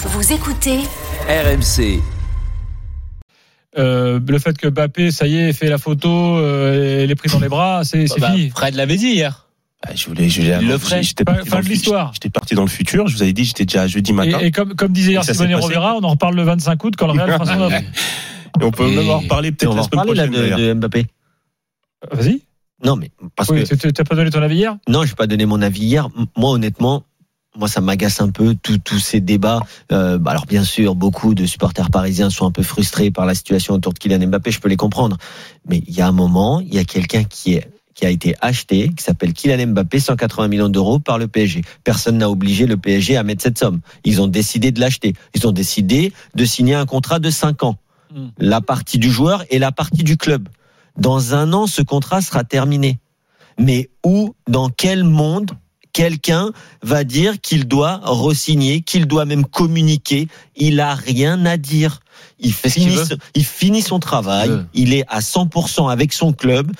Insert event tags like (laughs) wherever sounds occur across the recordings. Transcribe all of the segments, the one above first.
Vous écoutez RMC. Euh, le fait que Mbappé, ça y est, fait la photo, euh, elle est prise dans les bras, c'est Bah, fini. Fred l'avait dit hier. Ah, Je voulais, je voulais le ferait. J'étais Fin- parti, fin dans de le l'histoire. futur. J'étais parti dans le futur. Je vous avais dit, j'étais déjà jeudi matin. Et, et comme, comme disait hier Simone. Rovera, on en reparle le 25 août quand le Real fera son (laughs) offre. Et on peut Et- même en reparler peut-être on va la en semaine prochaine. de, de Mbappé. Vas-y. Non, mais parce Oui, que tu t'as pas donné ton avis hier? Non, je vais pas donner mon avis hier. Moi, honnêtement, moi, ça m'agace un peu tous tous ces débats. Euh, bah, alors, bien sûr, beaucoup de supporters parisiens sont un peu frustrés par la situation autour de Kylian Mbappé. Je peux les comprendre. Mais il y a un moment, il y a quelqu'un qui est qui a été acheté, qui s'appelle Kylian Mbappé, 180 millions d'euros par le PSG. Personne n'a obligé le PSG à mettre cette somme. Ils ont décidé de l'acheter. Ils ont décidé de signer un contrat de 5 ans. Hmm. La partie du joueur et la partie du club. Dans un an, ce contrat sera terminé. Mais où, dans quel monde, quelqu'un va dire qu'il doit re-signer, qu'il doit même communiquer Il a rien à dire. Il finit, il finit son travail. Il est à 100% avec son club.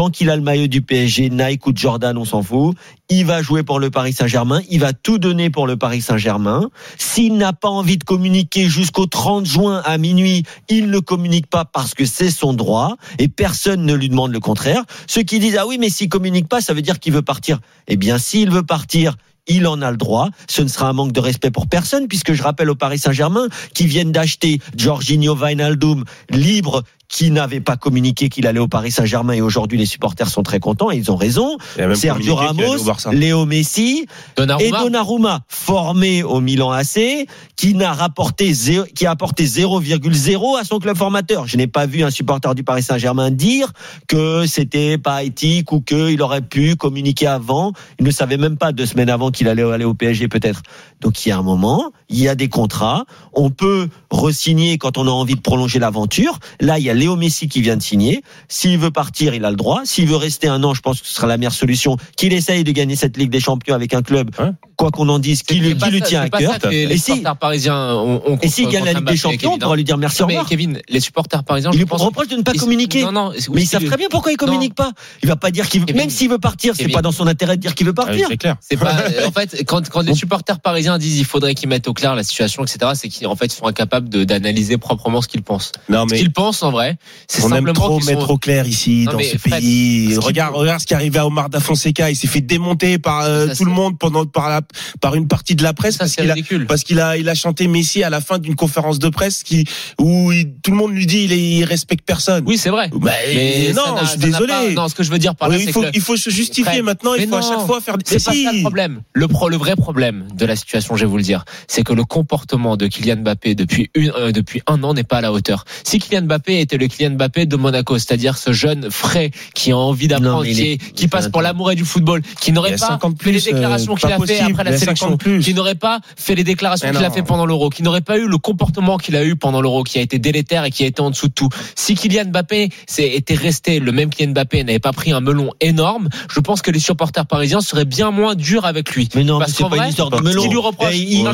Tant qu'il a le maillot du PSG, Nike ou Jordan, on s'en fout. Il va jouer pour le Paris Saint-Germain. Il va tout donner pour le Paris Saint-Germain. S'il n'a pas envie de communiquer jusqu'au 30 juin à minuit, il ne communique pas parce que c'est son droit et personne ne lui demande le contraire. Ceux qui disent ah oui mais s'il communique pas, ça veut dire qu'il veut partir. Eh bien s'il veut partir, il en a le droit. Ce ne sera un manque de respect pour personne, puisque je rappelle au Paris Saint-Germain qui viennent d'acheter Jorginho Wijnaldum libre, qui n'avait pas communiqué qu'il allait au Paris Saint-Germain et aujourd'hui les supporters sont très contents et ils ont raison. Il Sergio Ramos. Léo Messi, et Donnarumma. Donnarumma, formé au Milan AC, qui n'a rapporté zéro- qui a apporté 0,0 à son club formateur. Je n'ai pas vu un supporter du Paris Saint-Germain dire que c'était pas éthique ou qu'il aurait pu communiquer avant. Il ne savait même pas deux semaines avant qu'il allait aller au PSG peut-être. Donc il y a un moment, il y a des contrats. On peut re-signer quand on a envie de prolonger l'aventure. Là, il y a Léo Messi qui vient de signer. S'il veut partir, il a le droit. S'il veut rester un an, je pense que ce sera la meilleure solution. Qu'il essaye de gagner cette Ligue des Champions avec un club, Ouais. quoi qu'on en dise, qui lui, qui tient à cœur. les, les Et si- supporters parisiens ont, ont Et s'il gagne la Ligue des Champions, on pourra lui dire merci, au Mais revoir. Kevin, les supporters parisiens, Il je lui pense. reproche de ne pas ils- communiquer. Non, non, Mais ils savent très bien pourquoi il communique pas. Il va pas dire qu'il veut, même s'il veut partir, c'est pas dans son intérêt de dire qu'il veut Ah partir. C'est clair. C'est pas, (laughs) en fait, quand, quand les supporters parisiens disent il faudrait qu'ils mettent au clair la situation, etc., c'est qu'ils, en fait, ils sont incapables de, d'analyser proprement ce qu'ils pensent. Non, Ce mais qu'ils pensent, en vrai, c'est on aime trop mettre sont, au clair ici, Non, dans ce Fred, pays. Regarde, regarde ce qui arrivait à Omar Da Fonseca. Il s'est fait démonter par euh, Ça, tout le monde pendant, par la, par une partie de la presse ça, parce qu'il a, parce qu'il a, il a chanté Messi à la fin d'une conférence de presse qui, où il- tout le monde lui dit il, il respecte personne. Oui, c'est vrai. Bah, Mais non, je suis désolé. pas- non, ce que je veux dire par là, Oui, il faut, que le- il faut se justifier Fred, maintenant. Il faut à chaque fois faire des. C'est pas Si. ça le problème. Le, pro, le vrai problème de la situation, je vais vous le dire, c'est que le comportement de Kylian Mbappé depuis, une, euh, depuis un an n'est pas à la hauteur. Si Kylian Mbappé était le Kylian Mbappé de Monaco, c'est-à-dire ce jeune frais qui a envie d'apprendre, qui, est- qui passe pour l'amour du football, qui n'aurait pas 50 fait les plus, déclarations euh, qu'il a fait après la a 50 sélection, qui n'aurait pas fait les déclarations qu'il a fait pendant l'Euro, qui n'aurait pas eu le comportement qu'il a eu pendant l'Euro, qui a été délétère et qui a été en dessous de tout. Si Kylian Mbappé était resté le même Kylian Mbappé, n'avait pas pris un melon énorme, je pense que les supporters parisiens seraient bien moins durs avec lui. Mais non, Parce c'est qu'en pas une vrai, ce qu'il lui reproche, Et il-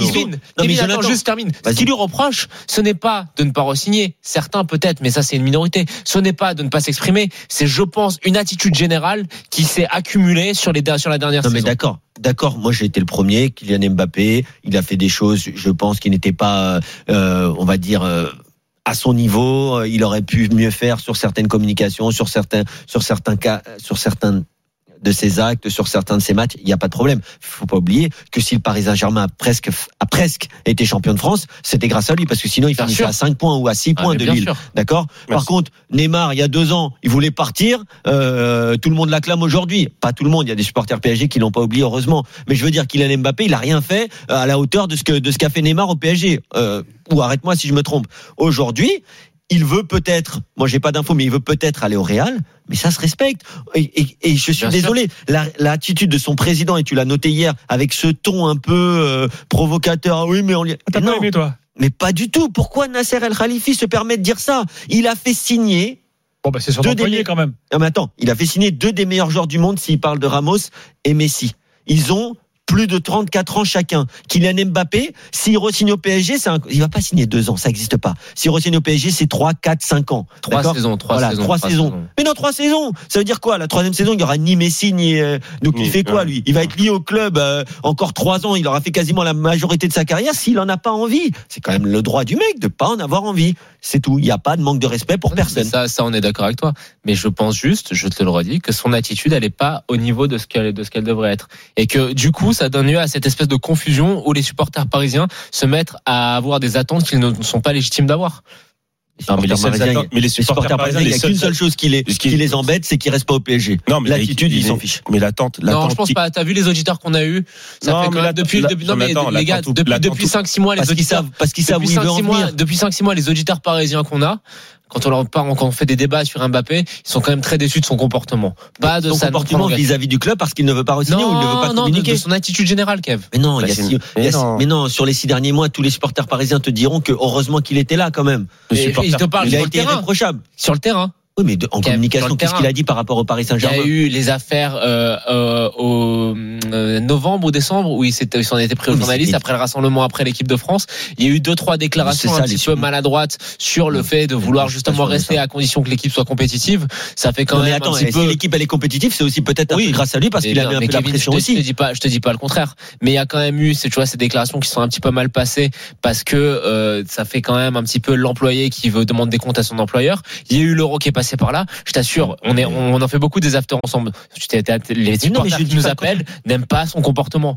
Jonathan, juste termine. Ce qu'il lui reproche, ce n'est pas de ne pas re-signer. Certains peut-être, mais ça c'est une minorité. Ce n'est pas de ne pas s'exprimer. C'est, je pense, une attitude générale qui s'est accumulée sur les sur la dernière Non mais d'accord, d'accord. Moi j'ai été le premier. Kylian Mbappé, il a fait des choses, je pense, qui n'étaient pas, euh, on va dire. euh, à son niveau, il aurait pu mieux faire sur certaines communications, sur certains, sur certains cas, sur certains de ses actes, sur certains de ses matchs, il n'y a pas de problème. Faut pas oublier que si le Paris Saint-Germain a presque, a presque été champion de France, c'était grâce à lui, parce que sinon il Bien finissait sûr. à 5 points ou à 6 Ah, points de Lille. D'accord Par contre, Neymar, il y a deux ans, il voulait partir. Euh, tout le monde l'acclame aujourd'hui. Pas tout le monde. Il y a des supporters PSG qui l'ont pas oublié, heureusement. Mais je veux dire qu'il a Mbappé, il a rien fait euh, à la hauteur de ce que de ce qu'a fait Neymar au PSG. Euh, ou arrête-moi si je me trompe. Aujourd'hui. Il veut peut-être, moi j'ai pas d'infos, mais il veut peut-être aller au Real, mais ça se respecte. Et, et- et je suis Bien désolé, la- l'attitude de son président, et tu l'as noté hier, avec ce ton un peu euh, provocateur, ah oui, mais on lui- T'as pas aimé, toi mais pas du tout. Pourquoi Nasser El Khalifi se permet de dire ça? Il a fait signer Bon, bah, c'est son Deux employé des- quand même. non mais attends, il a fait signer deux des meilleurs joueurs du monde s'il parle de Ramos et Messi. Ils ont plus de 34 ans chacun. Kylian Mbappé, s'il re-signe au PSG, c'est un... il va pas signer deux ans, ça n'existe pas. S'il re-signe au PSG, c'est 3, 4, 5 ans. Trois saisons, trois Voilà, saisons. trois saisons. Mais non, trois saisons. Ça veut dire quoi? La troisième saison, il y aura ni Messi ni. euh, Donc il fait quoi ouais. lui? Il va être lié au club euh, encore trois ans. Il aura fait quasiment la majorité de sa carrière. S'il en a pas envie, c'est quand même le droit du mec de pas en avoir envie. C'est tout. Il n'y a pas de manque de respect pour personne. Ça, ça, on est d'accord avec toi. Mais je pense juste, je te le redis, que son attitude, elle est pas au niveau de ce qu'elle, de ce qu'elle devrait être. Et que, du coup, ça donne lieu à cette espèce de confusion où les supporters parisiens se mettent à avoir des attentes qu'ils ne sont pas légitimes d'avoir. Non, mais les supporters parisiens, attentes- mais les les supporters supporters parisiens, parisiens, il n'y a qu'une seule chose qui les, qui- embête, c'est qu'ils restent pas au PSG. Non, mais L'attitude, ils s'en fichent. Mais l'attente, Non, je pense qui- pas. T'as vu les auditeurs qu'on a eu Ça Non, fait mais quand même l'attente- depuis, non, non, mais mais attends, les gars, l'attente- depuis, l'attente- depuis 5-6 mois, les Parce qu'ils auditeurs, savent, parce qu'ils savent où depuis il veut 5-6 en mois, venir. depuis 5-6 mois, les auditeurs parisiens qu'on a, quand on leur parle, quand on fait des débats sur Mbappé, ils sont quand même très déçus de son comportement. Pas de Son sa comportement vis-à-vis du club parce qu'il ne veut pas re-signer ou il ne veut pas non, communiquer. de son attitude générale, Kev. Mais non, il y Bah, a y a mais non. mais non, sur les six derniers mois, tous les supporters parisiens te diront que heureusement qu'il était là quand même. le il te parle Il sur a le été terrain. irréprochable. Sur le terrain. Oui, mais de- en communication, qu'est-ce qu'il a dit par rapport au Paris Il y a Saint-Germain eu les affaires euh, euh, au euh, novembre ou décembre où il s'en était pris aux Oui, journalistes après le rassemblement après l'équipe de France. Il y a eu deux trois déclarations ça, un petit peu maladroites sur le fait de vouloir justement rester à condition que l'équipe soit compétitive. Ça fait quand Non, mais même attends, un petit et peu. si l'équipe elle est compétitive, c'est aussi peut-être Oui. grâce à lui parce Mais qu'il a mis un peu la Kevin, pression je te, Je aussi. te dis pas, je te dis pas le contraire. Mais il y a quand même eu, tu vois, ces déclarations qui sont un petit peu mal passées parce que euh, ça fait quand même un petit peu l'employé qui veut demander des comptes à son employeur. Il y a eu l'euro qui est passé par là. Je t'assure, on est, on en fait beaucoup des afters ensemble. Tu t'es- Les mais je supporters dis qui nous appellent n'aiment pas son comportement.